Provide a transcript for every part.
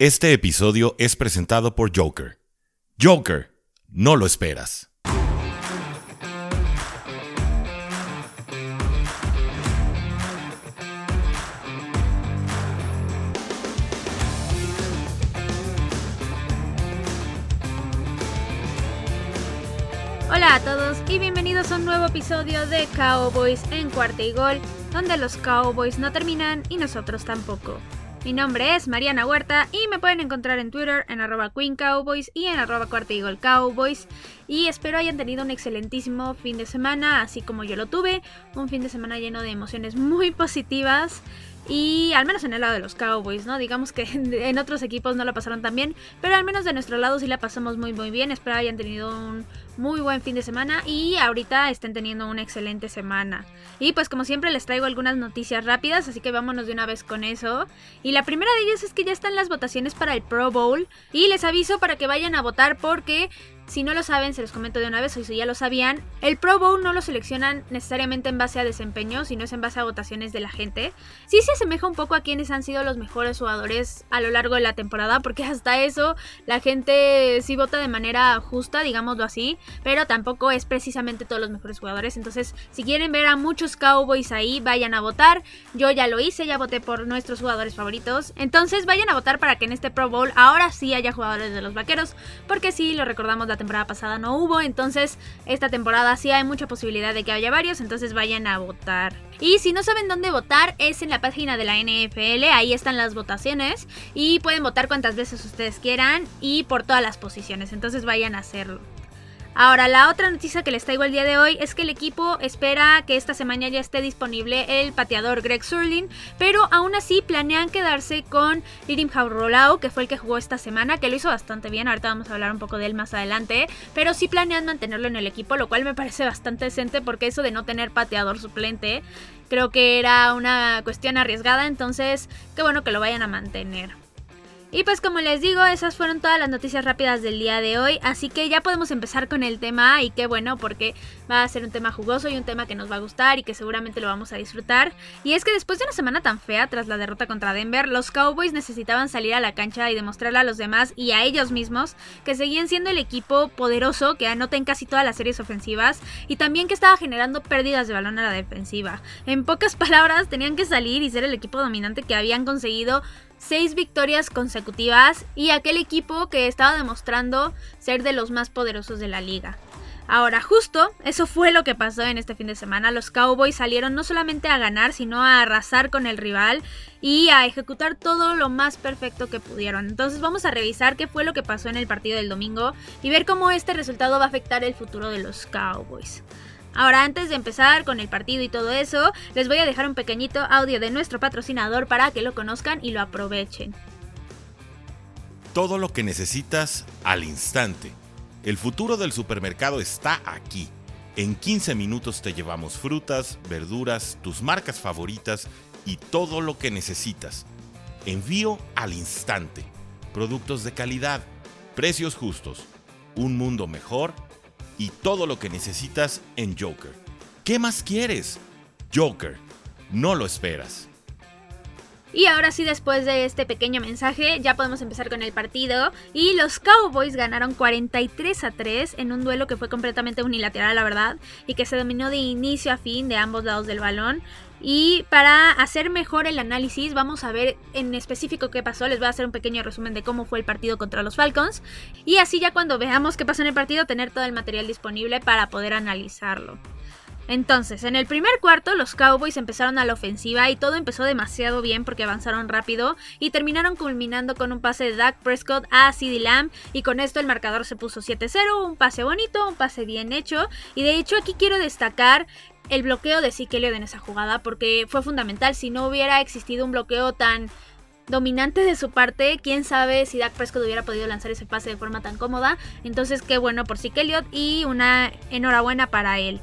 Este episodio es presentado por Joker. Joker, no lo esperas. Hola a todos y bienvenidos a un nuevo episodio de Cowboys en cuarta y gol, donde los Cowboys no terminan y nosotros tampoco. Mi nombre es Mariana Huerta y me pueden encontrar en Twitter en arroba Queen Cowboys y en arroba cuarta Cowboys. Y espero hayan tenido un excelentísimo fin de semana, así como yo lo tuve. Un fin de semana lleno de emociones muy positivas. Y al menos en el lado de los Cowboys, ¿no? Digamos que en otros equipos no la pasaron tan bien, pero al menos de nuestro lado sí la pasamos muy muy bien. Espero hayan tenido un muy buen fin de semana y ahorita estén teniendo una excelente semana. Y pues como siempre les traigo algunas noticias rápidas, así que vámonos de una vez con eso. Y la primera de ellas es que ya están las votaciones para el Pro Bowl y les aviso para que vayan a votar porque si no lo saben, se los comento de una vez, o si ya lo sabían, el Pro Bowl no lo seleccionan necesariamente en base a desempeño, sino es en base a votaciones de la gente. Sí se asemeja un poco a quienes han sido los mejores jugadores a lo largo de la temporada, porque hasta eso la gente sí vota de manera justa, digámoslo así, pero tampoco es precisamente todos los mejores jugadores. Entonces, si quieren ver a muchos Cowboys ahí, vayan a votar. Yo ya lo hice, ya voté por nuestros jugadores favoritos. Entonces, vayan a votar para que en este Pro Bowl ahora sí haya jugadores de los vaqueros, porque sí, lo recordamos la temporada pasada no hubo, entonces esta temporada sí hay mucha posibilidad de que haya varios, entonces vayan a votar. Y si no saben dónde votar, es en la página de la NFL, ahí están las votaciones y pueden votar cuantas veces ustedes quieran y por todas las posiciones, entonces vayan a hacerlo. Ahora, la otra noticia que les traigo el día de hoy es que el equipo espera que esta semana ya esté disponible el pateador Greg Surlin, pero aún así planean quedarse con Lirim Haurolau, que fue el que jugó esta semana, que lo hizo bastante bien, ahorita vamos a hablar un poco de él más adelante, pero sí planean mantenerlo en el equipo, lo cual me parece bastante decente porque eso de no tener pateador suplente creo que era una cuestión arriesgada, entonces qué bueno que lo vayan a mantener. Y pues como les digo, esas fueron todas las noticias rápidas del día de hoy, así que ya podemos empezar con el tema y qué bueno porque va a ser un tema jugoso y un tema que nos va a gustar y que seguramente lo vamos a disfrutar. Y es que después de una semana tan fea tras la derrota contra Denver, los Cowboys necesitaban salir a la cancha y demostrarle a los demás y a ellos mismos que seguían siendo el equipo poderoso que anota en casi todas las series ofensivas y también que estaba generando pérdidas de balón a la defensiva. En pocas palabras, tenían que salir y ser el equipo dominante que habían conseguido seis victorias consecutivas y aquel equipo que estaba demostrando ser de los más poderosos de la liga. Ahora, justo eso fue lo que pasó en este fin de semana. Los Cowboys salieron no solamente a ganar, sino a arrasar con el rival y a ejecutar todo lo más perfecto que pudieron. Entonces vamos a revisar qué fue lo que pasó en el partido del domingo y ver cómo este resultado va a afectar el futuro de los Cowboys. Ahora, antes de empezar con el partido y todo eso, les voy a dejar un pequeñito audio de nuestro patrocinador para que lo conozcan y lo aprovechen. Todo lo que necesitas al instante. El futuro del supermercado está aquí. En 15 minutos te llevamos frutas, verduras, tus marcas favoritas y todo lo que necesitas. Envío al instante. Productos de calidad, precios justos, un mundo mejor y todo lo que necesitas en Joker. ¿Qué más quieres? Joker, no lo esperas. Y ahora sí, después de este pequeño mensaje, ya podemos empezar con el partido. Y los Cowboys ganaron 43 a 3 en un duelo que fue completamente unilateral, la verdad, y que se dominó de inicio a fin de ambos lados del balón. Y para hacer mejor el análisis, vamos a ver en específico qué pasó. Les voy a hacer un pequeño resumen de cómo fue el partido contra los Falcons. Y así ya cuando veamos qué pasó en el partido, tener todo el material disponible para poder analizarlo. Entonces, en el primer cuarto los Cowboys empezaron a la ofensiva y todo empezó demasiado bien porque avanzaron rápido y terminaron culminando con un pase de Dak Prescott a CeeDee Lamb y con esto el marcador se puso 7-0, un pase bonito, un pase bien hecho y de hecho aquí quiero destacar el bloqueo de Zeke en esa jugada porque fue fundamental. Si no hubiera existido un bloqueo tan dominante de su parte, quién sabe si Dak Prescott hubiera podido lanzar ese pase de forma tan cómoda. Entonces, qué bueno por Zeke y una enhorabuena para él.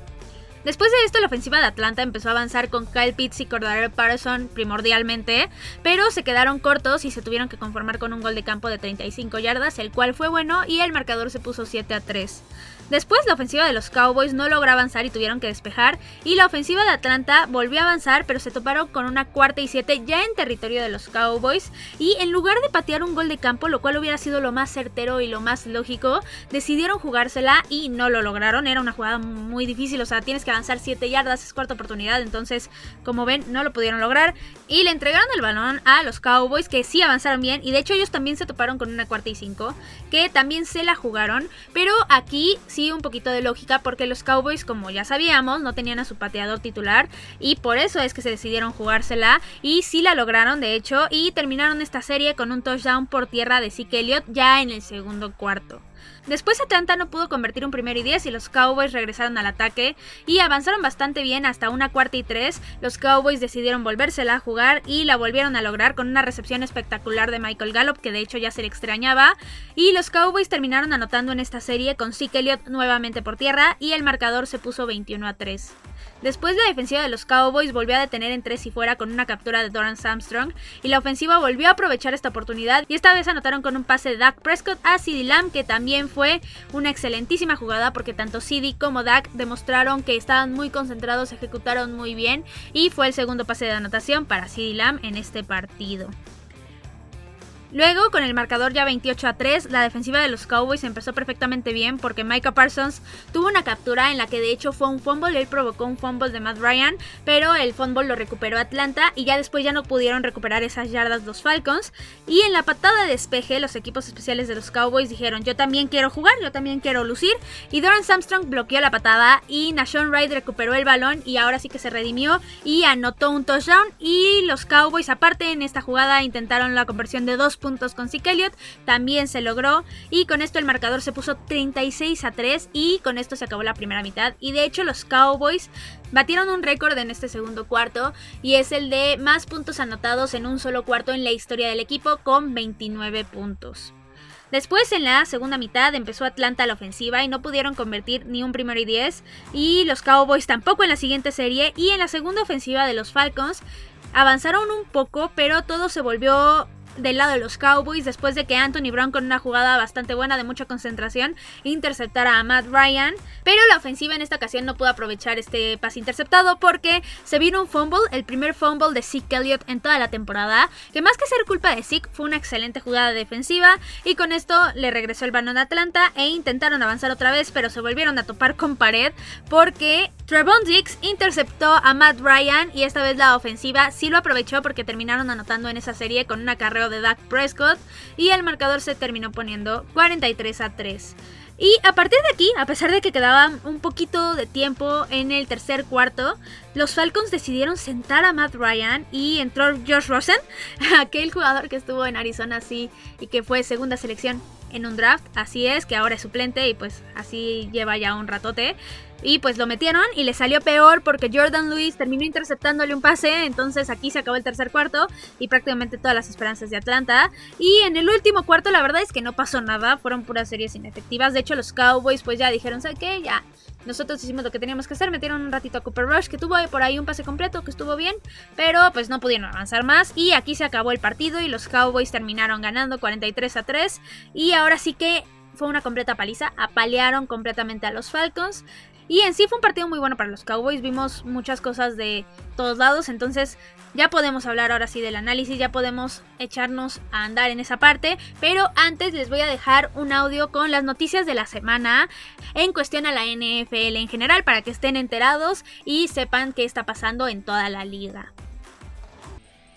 Después de esto, la ofensiva de Atlanta empezó a avanzar con Kyle Pitts y Cordero Patterson primordialmente, pero se quedaron cortos y se tuvieron que conformar con un gol de campo de 35 yardas, el cual fue bueno y el marcador se puso 7 a 3. Después la ofensiva de los Cowboys no logró avanzar y tuvieron que despejar y la ofensiva de Atlanta volvió a avanzar pero se toparon con una cuarta y siete ya en territorio de los Cowboys y en lugar de patear un gol de campo, lo cual hubiera sido lo más certero y lo más lógico, decidieron jugársela y no lo lograron, era una jugada muy difícil, o sea, tienes que avanzar 7 yardas, es cuarta oportunidad, entonces como ven no lo pudieron lograr y le entregaron el balón a los Cowboys que sí avanzaron bien y de hecho ellos también se toparon con una cuarta y cinco que también se la jugaron, pero aquí sí un poquito de lógica porque los Cowboys, como ya sabíamos, no tenían a su pateador titular y por eso es que se decidieron jugársela y sí la lograron de hecho y terminaron esta serie con un touchdown por tierra de Zeke Elliott ya en el segundo cuarto. Después Atlanta no pudo convertir un primero y 10 y los Cowboys regresaron al ataque y avanzaron bastante bien hasta una cuarta y tres. Los Cowboys decidieron volvérsela a jugar y la volvieron a lograr con una recepción espectacular de Michael Gallup que de hecho ya se le extrañaba. Y los Cowboys terminaron anotando en esta serie con Zeke Elliott nuevamente por tierra y el marcador se puso 21 a 3. Después la defensiva de los Cowboys volvió a detener en tres y fuera con una captura de Doran Armstrong y la ofensiva volvió a aprovechar esta oportunidad y esta vez anotaron con un pase de Dak Prescott a CeeDee Lamb que también fue una excelentísima jugada porque tanto CeeDee como Dak demostraron que estaban muy concentrados, ejecutaron muy bien y fue el segundo pase de anotación para CeeDee Lamb en este partido. Luego, con el marcador ya 28 a 3, la defensiva de los Cowboys empezó perfectamente bien porque Micah Parsons tuvo una captura en la que de hecho fue un fumble, él provocó un fumble de Matt Ryan, pero el fumble lo recuperó Atlanta y ya después ya no pudieron recuperar esas yardas los Falcons. Y en la patada de despeje, los equipos especiales de los Cowboys dijeron: Yo también quiero jugar, yo también quiero lucir. Y Doran Armstrong bloqueó la patada y Nashon Wright recuperó el balón y ahora sí que se redimió y anotó un touchdown. Y los Cowboys, aparte en esta jugada, intentaron la conversión de dos puntos con Zeke Elliott, también se logró y con esto el marcador se puso 36 a 3 y con esto se acabó la primera mitad y de hecho los Cowboys batieron un récord en este segundo cuarto y es el de más puntos anotados en un solo cuarto en la historia del equipo con 29 puntos. Después en la segunda mitad empezó Atlanta la ofensiva y no pudieron convertir ni un primero y 10 y los Cowboys tampoco en la siguiente serie y en la segunda ofensiva de los Falcons avanzaron un poco pero todo se volvió del lado de los Cowboys después de que Anthony Brown con una jugada bastante buena de mucha concentración interceptara a Matt Ryan, pero la ofensiva en esta ocasión no pudo aprovechar este pase interceptado porque se vino un fumble, el primer fumble de Zeke Elliott en toda la temporada, que más que ser culpa de Zeke fue una excelente jugada defensiva y con esto le regresó el balón a Atlanta e intentaron avanzar otra vez, pero se volvieron a topar con pared porque Trevon Diggs interceptó a Matt Ryan y esta vez la ofensiva sí lo aprovechó porque terminaron anotando en esa serie con una carrera de Dak Prescott y el marcador se terminó poniendo 43 a 3. Y a partir de aquí, a pesar de que quedaba un poquito de tiempo en el tercer cuarto, los Falcons decidieron sentar a Matt Ryan y entró Josh Rosen, aquel jugador que estuvo en Arizona así y que fue segunda selección en un draft. Así es, que ahora es suplente y pues así lleva ya un ratote. Y pues lo metieron y le salió peor porque Jordan Lewis terminó interceptándole un pase. Entonces aquí se acabó el tercer cuarto y prácticamente todas las esperanzas de Atlanta. Y en el último cuarto la verdad es que no pasó nada. Fueron puras series inefectivas. De hecho los Cowboys pues ya dijeron, ¿sabes qué? Ya. Nosotros hicimos lo que teníamos que hacer, metieron un ratito a Cooper Rush que tuvo por ahí un pase completo que estuvo bien, pero pues no pudieron avanzar más y aquí se acabó el partido y los Cowboys terminaron ganando 43 a 3 y ahora sí que fue una completa paliza, apalearon completamente a los Falcons. Y en sí fue un partido muy bueno para los Cowboys, vimos muchas cosas de todos lados, entonces ya podemos hablar ahora sí del análisis, ya podemos echarnos a andar en esa parte, pero antes les voy a dejar un audio con las noticias de la semana en cuestión a la NFL en general para que estén enterados y sepan qué está pasando en toda la liga.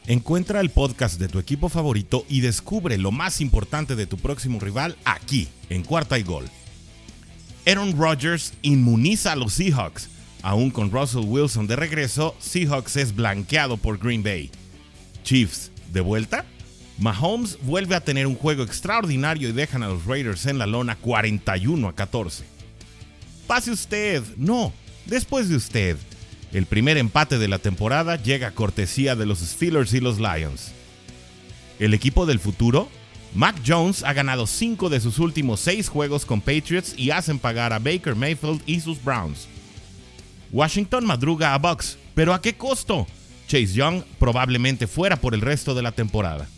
Encuentra el podcast de tu equipo favorito y descubre lo más importante de tu próximo rival aquí, en Cuarta y Gol. Aaron Rodgers inmuniza a los Seahawks. Aún con Russell Wilson de regreso, Seahawks es blanqueado por Green Bay. Chiefs, ¿de vuelta? Mahomes vuelve a tener un juego extraordinario y dejan a los Raiders en la lona 41 a 14. Pase usted, no, después de usted. El primer empate de la temporada llega a cortesía de los Steelers y los Lions. El equipo del futuro Mac Jones ha ganado 5 de sus últimos 6 juegos con Patriots y hacen pagar a Baker Mayfield y sus Browns. Washington madruga a Bucks, pero ¿a qué costo? Chase Young probablemente fuera por el resto de la temporada.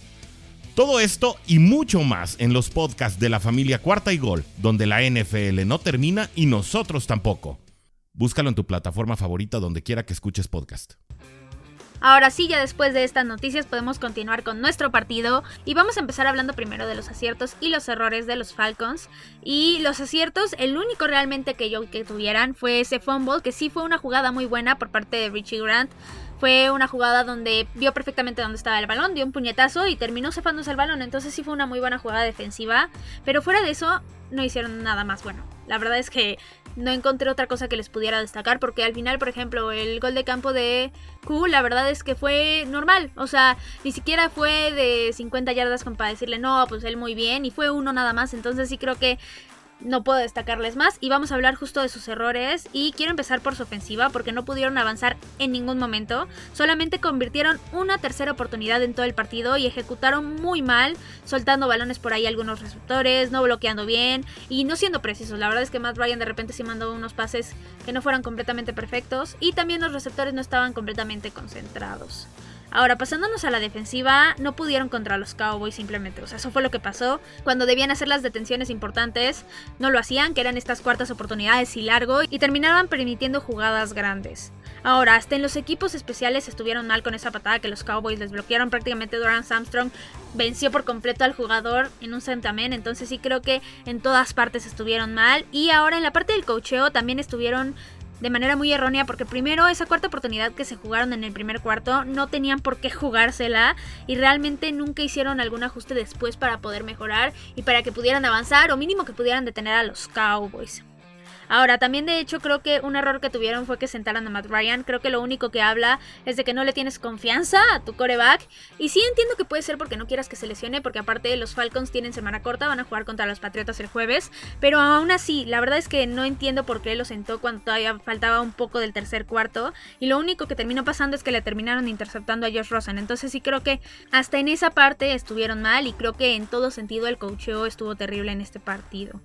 Todo esto y mucho más en los podcasts de la familia Cuarta y Gol, donde la NFL no termina y nosotros tampoco. Búscalo en tu plataforma favorita donde quiera que escuches podcast. Ahora sí, ya después de estas noticias podemos continuar con nuestro partido y vamos a empezar hablando primero de los aciertos y los errores de los Falcons. Y los aciertos, el único realmente que yo que tuvieran fue ese fumble, que sí fue una jugada muy buena por parte de Richie Grant. Fue una jugada donde vio perfectamente dónde estaba el balón, dio un puñetazo y terminó cefándose el balón. Entonces sí fue una muy buena jugada defensiva. Pero fuera de eso, no hicieron nada más bueno. La verdad es que no encontré otra cosa que les pudiera destacar porque al final, por ejemplo, el gol de campo de Q, la verdad es que fue normal, o sea, ni siquiera fue de 50 yardas como para decirle, no, pues él muy bien, y fue uno nada más, entonces sí creo que no puedo destacarles más y vamos a hablar justo de sus errores y quiero empezar por su ofensiva porque no pudieron avanzar en ningún momento, solamente convirtieron una tercera oportunidad en todo el partido y ejecutaron muy mal, soltando balones por ahí algunos receptores, no bloqueando bien y no siendo precisos. La verdad es que Matt Ryan de repente sí mandó unos pases que no fueran completamente perfectos y también los receptores no estaban completamente concentrados. Ahora, pasándonos a la defensiva, no pudieron contra los Cowboys simplemente. O sea, eso fue lo que pasó. Cuando debían hacer las detenciones importantes, no lo hacían, que eran estas cuartas oportunidades y largo, y terminaban permitiendo jugadas grandes. Ahora, hasta en los equipos especiales estuvieron mal con esa patada que los Cowboys les bloquearon. Prácticamente Durant Armstrong venció por completo al jugador en un centamen. Entonces sí creo que en todas partes estuvieron mal. Y ahora en la parte del cocheo también estuvieron de manera muy errónea porque primero esa cuarta oportunidad que se jugaron en el primer cuarto no tenían por qué jugársela y realmente nunca hicieron algún ajuste después para poder mejorar y para que pudieran avanzar o mínimo que pudieran detener a los Cowboys. Ahora, también de hecho creo que un error que tuvieron fue que sentaran a Matt Ryan. Creo que lo único que habla es de que no le tienes confianza a tu coreback. Y sí entiendo que puede ser porque no quieras que se lesione, porque aparte los Falcons tienen semana corta, van a jugar contra los Patriotas el jueves. Pero aún así, la verdad es que no entiendo por qué lo sentó cuando todavía faltaba un poco del tercer cuarto. Y lo único que terminó pasando es que le terminaron interceptando a Josh Rosen. Entonces sí creo que hasta en esa parte estuvieron mal y creo que en todo sentido el coacheo estuvo terrible en este partido.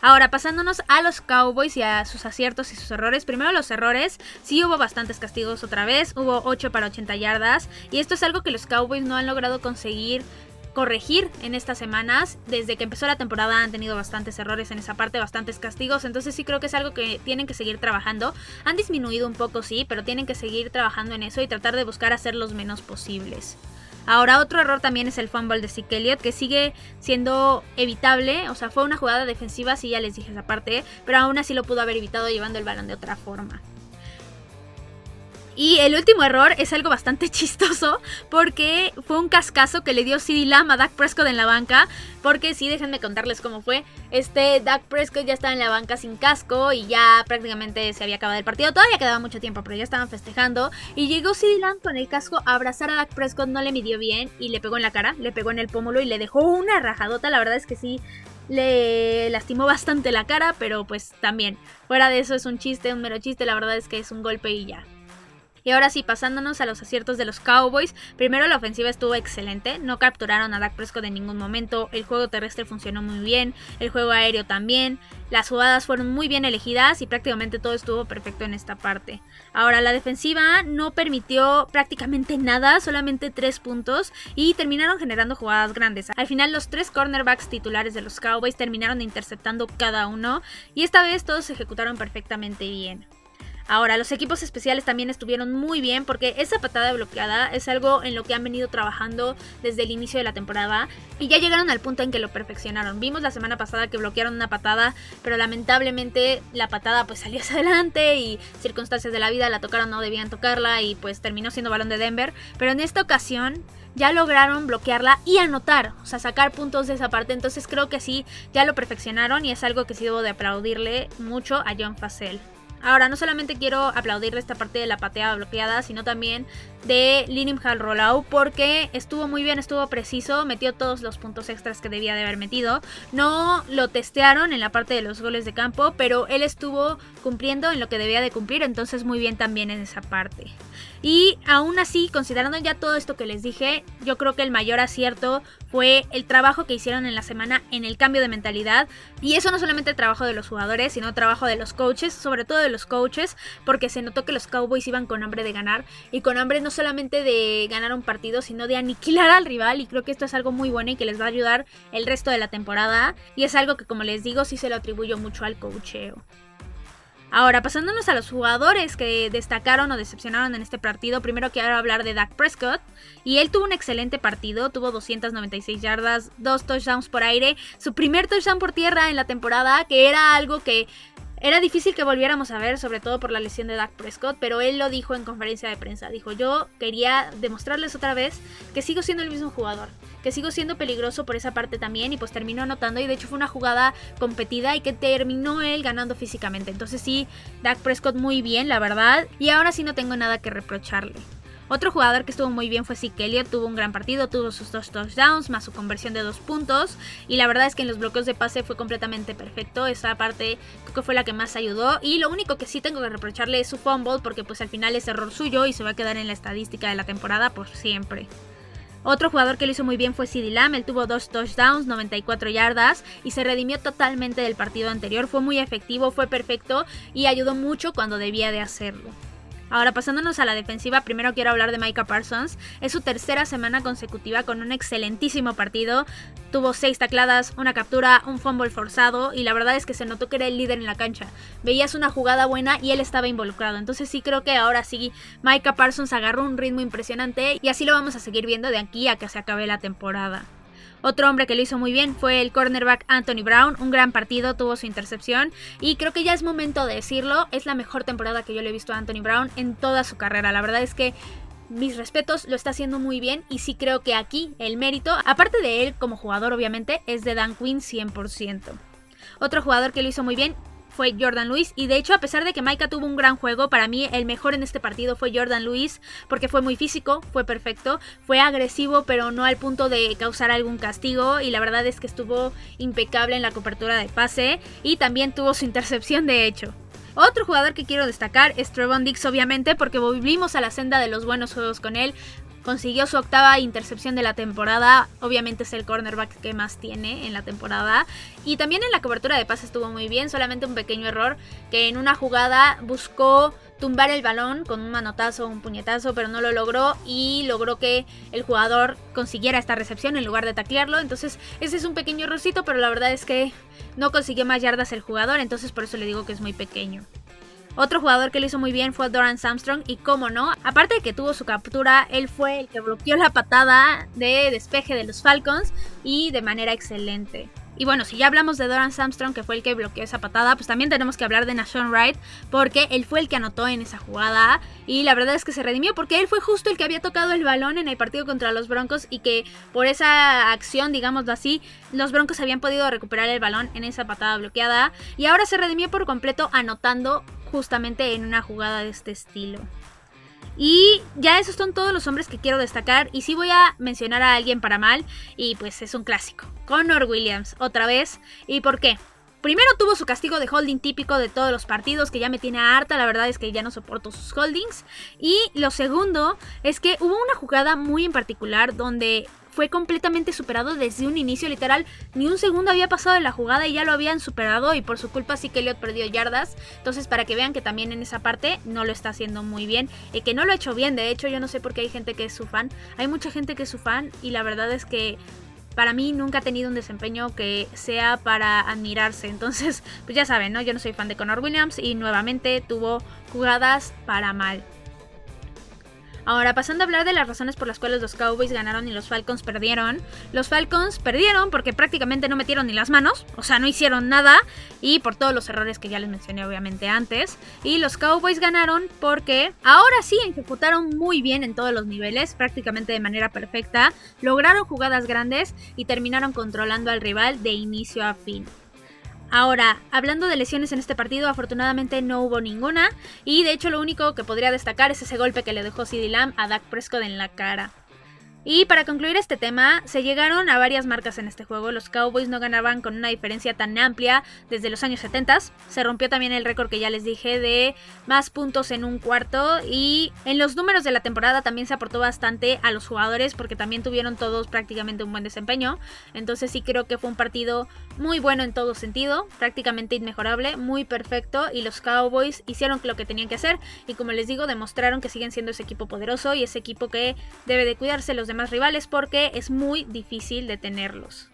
Ahora, pasándonos a los Cowboys y a sus aciertos y sus errores. Primero los errores. Sí hubo bastantes castigos otra vez. Hubo 8 para 80 yardas. Y esto es algo que los Cowboys no han logrado conseguir corregir en estas semanas. Desde que empezó la temporada han tenido bastantes errores en esa parte, bastantes castigos. Entonces sí creo que es algo que tienen que seguir trabajando. Han disminuido un poco, sí, pero tienen que seguir trabajando en eso y tratar de buscar hacer los menos posibles. Ahora, otro error también es el fumble de Zeke Elliott, que sigue siendo evitable. O sea, fue una jugada defensiva, sí, ya les dije esa parte, pero aún así lo pudo haber evitado llevando el balón de otra forma. Y el último error es algo bastante chistoso porque fue un cascazo que le dio CD Lamb a Dak Prescott en la banca. Porque sí, déjenme contarles cómo fue. Este Dak Prescott ya estaba en la banca sin casco y ya prácticamente se había acabado el partido. Todavía quedaba mucho tiempo, pero ya estaban festejando. Y llegó CD Lamb con el casco a abrazar a Dak Prescott, no le midió bien y le pegó en la cara, le pegó en el pómulo y le dejó una rajadota. La verdad es que sí, le lastimó bastante la cara, pero pues también, fuera de eso es un chiste, un mero chiste, la verdad es que es un golpe y ya. Y ahora sí, pasándonos a los aciertos de los Cowboys. Primero la ofensiva estuvo excelente, no capturaron a Dak Prescott en ningún momento, el juego terrestre funcionó muy bien, el juego aéreo también, las jugadas fueron muy bien elegidas y prácticamente todo estuvo perfecto en esta parte. Ahora la defensiva no permitió prácticamente nada, solamente tres puntos y terminaron generando jugadas grandes. Al final los tres cornerbacks titulares de los Cowboys terminaron interceptando cada uno y esta vez todos se ejecutaron perfectamente bien. Ahora, los equipos especiales también estuvieron muy bien porque esa patada bloqueada es algo en lo que han venido trabajando desde el inicio de la temporada y ya llegaron al punto en que lo perfeccionaron. Vimos la semana pasada que bloquearon una patada, pero lamentablemente la patada pues salió hacia adelante y circunstancias de la vida la tocaron, no debían tocarla y pues terminó siendo balón de Denver. Pero en esta ocasión ya lograron bloquearla y anotar, o sea, sacar puntos de esa parte. Entonces creo que sí, ya lo perfeccionaron y es algo que sí debo de aplaudirle mucho a John Facel. Ahora, no solamente quiero aplaudirle esta parte de la pateada bloqueada, sino también de Linim Rollout, porque estuvo muy bien, estuvo preciso, metió todos los puntos extras que debía de haber metido. No lo testearon en la parte de los goles de campo, pero él estuvo cumpliendo en lo que debía de cumplir, entonces muy bien también en esa parte. Y aún así, considerando ya todo esto que les dije, yo creo que el mayor acierto fue el trabajo que hicieron en la semana en el cambio de mentalidad. Y eso no solamente el trabajo de los jugadores, sino el trabajo de los coaches, sobre todo de los coaches porque se notó que los Cowboys iban con hambre de ganar y con hambre no solamente de ganar un partido, sino de aniquilar al rival y creo que esto es algo muy bueno y que les va a ayudar el resto de la temporada y es algo que como les digo sí se lo atribuyo mucho al coacheo. Ahora, pasándonos a los jugadores que destacaron o decepcionaron en este partido, primero quiero hablar de Dak Prescott. Y él tuvo un excelente partido, tuvo 296 yardas, dos touchdowns por aire, su primer touchdown por tierra en la temporada, que era algo que era difícil que volviéramos a ver, sobre todo por la lesión de Dak Prescott, pero él lo dijo en conferencia de prensa. Dijo, yo quería demostrarles otra vez que sigo siendo el mismo jugador, que sigo siendo peligroso por esa parte también y pues terminó anotando y de hecho fue una jugada competida y que terminó él ganando físicamente. Entonces sí, Dak Prescott muy bien, la verdad, y ahora sí no tengo nada que reprocharle. Otro jugador que estuvo muy bien fue Zeke tuvo un gran partido, tuvo sus dos touchdowns, más su conversión de dos puntos. Y la verdad es que en los bloqueos de pase fue completamente perfecto. Esa parte creo que fue la que más ayudó. Y lo único que sí tengo que reprocharle es su fumble, porque pues al final es error suyo y se va a quedar en la estadística de la temporada por siempre. Otro jugador que lo hizo muy bien fue CD Lamb, él tuvo dos touchdowns, 94 yardas y se redimió totalmente del partido anterior, fue muy efectivo, fue perfecto y ayudó mucho cuando debía de hacerlo. Ahora pasándonos a la defensiva, primero quiero hablar de Micah Parsons. Es su tercera semana consecutiva con un excelentísimo partido. Tuvo seis tacladas, una captura, un fumble forzado y la verdad es que se notó que era el líder en la cancha. Veías una jugada buena y él estaba involucrado. Entonces sí creo que ahora sí Micah Parsons agarró un ritmo impresionante y así lo vamos a seguir viendo de aquí a que se acabe la temporada. Otro hombre que lo hizo muy bien fue el cornerback Anthony Brown. Un gran partido, tuvo su intercepción. Y creo que ya es momento de decirlo. Es la mejor temporada que yo le he visto a Anthony Brown en toda su carrera. La verdad es que mis respetos, lo está haciendo muy bien y sí creo que aquí el mérito, aparte de él como jugador obviamente, es de Dan Quinn 100%. Otro jugador que lo hizo muy bien fue Jordan Lewis. Y de hecho, a pesar de que Maika tuvo un gran juego, para mí el mejor en este partido fue Jordan Lewis, porque fue muy físico, fue perfecto, fue agresivo, pero no al punto de causar algún castigo. Y la verdad es que estuvo impecable en la cobertura de pase y también tuvo su intercepción, de hecho. Otro jugador que quiero destacar es Trevon Dix, obviamente, porque volvimos a la senda de los buenos juegos con él consiguió su octava intercepción de la temporada. Obviamente es el cornerback que más tiene en la temporada. Y también en la cobertura de pases estuvo muy bien, solamente un pequeño error que en una jugada buscó tumbar el balón con un manotazo un puñetazo, pero no lo logró y logró que el jugador consiguiera esta recepción en lugar de taclearlo. Entonces, ese es un pequeño errorcito, pero la verdad es que no consiguió más yardas el jugador, entonces por eso le digo que es muy pequeño. Otro jugador que lo hizo muy bien fue Doran Armstrong y cómo no, aparte de que tuvo su captura, él fue el que bloqueó la patada de despeje de los Falcons y de manera excelente. Y bueno, si ya hablamos de Doran Armstrong, que fue el que bloqueó esa patada, pues también tenemos que hablar de Nashon Wright, porque él fue el que anotó en esa jugada. Y la verdad es que se redimió, porque él fue justo el que había tocado el balón en el partido contra los Broncos y que por esa acción, digámoslo así, los Broncos habían podido recuperar el balón en esa patada bloqueada. Y ahora se redimió por completo anotando justamente en una jugada de este estilo. Y ya esos son todos los hombres que quiero destacar. Y sí voy a mencionar a alguien para mal. Y pues es un clásico. Connor Williams, otra vez. ¿Y por qué? Primero tuvo su castigo de holding típico de todos los partidos, que ya me tiene harta, la verdad es que ya no soporto sus holdings. Y lo segundo es que hubo una jugada muy en particular donde fue completamente superado desde un inicio, literal, ni un segundo había pasado de la jugada y ya lo habían superado y por su culpa sí que Elliot perdió yardas. Entonces, para que vean que también en esa parte no lo está haciendo muy bien y que no lo ha hecho bien, de hecho, yo no sé por qué hay gente que es su fan. Hay mucha gente que es su fan y la verdad es que para mí nunca ha tenido un desempeño que sea para admirarse. Entonces, pues ya saben, ¿no? Yo no soy fan de Connor Williams y nuevamente tuvo jugadas para mal. Ahora, pasando a hablar de las razones por las cuales los Cowboys ganaron y los Falcons perdieron. Los Falcons perdieron porque prácticamente no metieron ni las manos, o sea, no hicieron nada, y por todos los errores que ya les mencioné obviamente antes. Y los Cowboys ganaron porque ahora sí ejecutaron muy bien en todos los niveles, prácticamente de manera perfecta, lograron jugadas grandes y terminaron controlando al rival de inicio a fin. Ahora, hablando de lesiones en este partido, afortunadamente no hubo ninguna. Y de hecho, lo único que podría destacar es ese golpe que le dejó CD Lamb a Dak Prescott en la cara. Y para concluir este tema, se llegaron a varias marcas en este juego. Los Cowboys no ganaban con una diferencia tan amplia desde los años 70. Se rompió también el récord que ya les dije de más puntos en un cuarto. Y en los números de la temporada también se aportó bastante a los jugadores porque también tuvieron todos prácticamente un buen desempeño. Entonces sí creo que fue un partido muy bueno en todo sentido, prácticamente inmejorable, muy perfecto. Y los Cowboys hicieron lo que tenían que hacer. Y como les digo, demostraron que siguen siendo ese equipo poderoso y ese equipo que debe de cuidarse los demás más rivales porque es muy difícil detenerlos.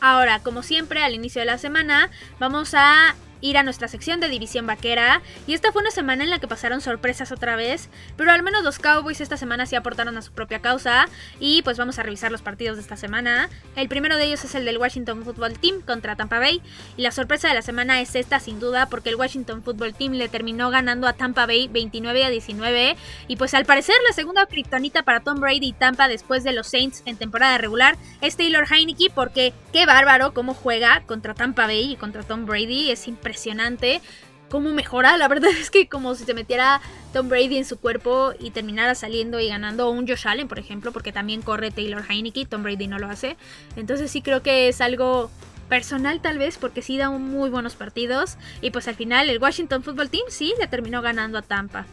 Ahora, como siempre, al inicio de la semana, vamos a ir a nuestra sección de División Vaquera. Y esta fue una semana en la que pasaron sorpresas otra vez. Pero al menos los Cowboys esta semana sí aportaron a su propia causa. Y pues vamos a revisar los partidos de esta semana. El primero de ellos es el del Washington Football Team contra Tampa Bay. Y la sorpresa de la semana es esta sin duda porque el Washington Football Team le terminó ganando a Tampa Bay 29 a 19. Y pues al parecer la segunda criptonita para Tom Brady y Tampa después de los Saints en temporada regular es Taylor Heineke porque qué bárbaro cómo juega contra Tampa Bay y contra Tom Brady. Es impresionante impresionante cómo mejora. La verdad es que como si se metiera Tom Brady en su cuerpo y terminara saliendo y ganando un Josh Allen, por ejemplo, porque también corre Taylor Heineke, Tom Brady no lo hace. Entonces sí creo que es algo personal tal vez porque sí da muy buenos partidos y pues al final el Washington Football Team sí le terminó ganando a Tampa.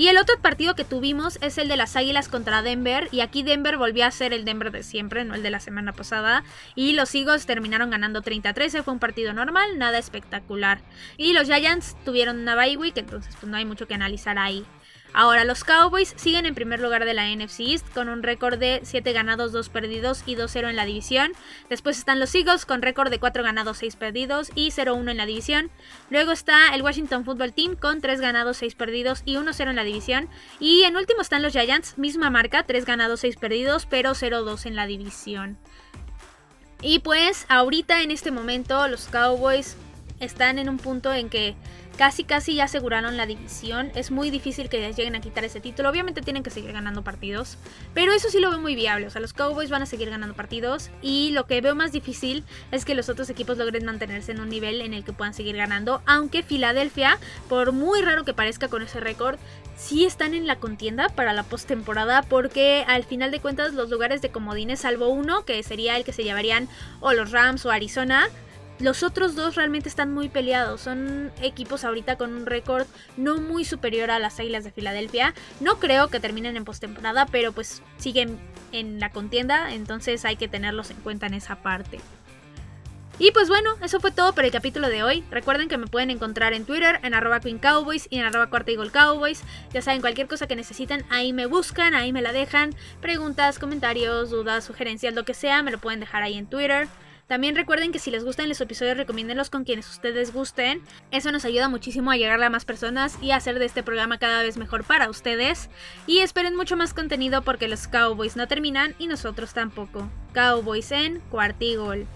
Y el otro partido que tuvimos es el de las Águilas contra Denver. Y aquí Denver volvió a ser el Denver de siempre, no el de la semana pasada. Y los Eagles terminaron ganando 30-13. Fue un partido normal, nada espectacular. Y los Giants tuvieron una bye week, entonces pues no hay mucho que analizar ahí. Ahora, los Cowboys siguen en primer lugar de la NFC East con un récord de 7 ganados, 2 perdidos y 2-0 en la división. Después están los Eagles con récord de 4 ganados, 6 perdidos y 0-1 en la división. Luego está el Washington Football Team con 3 ganados, 6 perdidos y 1-0 en la división. Y en último están los Giants, misma marca, 3 ganados, 6 perdidos, pero 0-2 en la división. Y pues ahorita en este momento los Cowboys están en un punto en que casi casi ya aseguraron la división. Es muy difícil que les lleguen a quitar ese título. Obviamente tienen que seguir ganando partidos, pero eso sí lo veo muy viable. O sea, los Cowboys van a seguir ganando partidos y lo que veo más difícil es que los otros equipos logren mantenerse en un nivel en el que puedan seguir ganando. Aunque Filadelfia, por muy raro que parezca con ese récord, sí están en la contienda para la postemporada porque al final de cuentas los lugares de comodines, salvo uno que sería el que se llevarían o los Rams o Arizona, los otros dos realmente están muy peleados. Son equipos ahorita con un récord no muy superior a las Águilas de Filadelfia. No creo que terminen en postemporada, pero pues siguen en la contienda. Entonces hay que tenerlos en cuenta en esa parte. Y pues bueno, eso fue todo por el capítulo de hoy. Recuerden que me pueden encontrar en Twitter, en arroba Queen Cowboys y en arroba Cuarta Cowboys. Ya saben, cualquier cosa que necesiten, ahí me buscan, ahí me la dejan. Preguntas, comentarios, dudas, sugerencias, lo que sea, me lo pueden dejar ahí en Twitter. También recuerden que si les gustan los episodios, recomiéndenlos con quienes ustedes gusten. Eso nos ayuda muchísimo a llegar a más personas y a hacer de este programa cada vez mejor para ustedes. Y esperen mucho más contenido porque los Cowboys no terminan y nosotros tampoco. Cowboys en Cuartigol.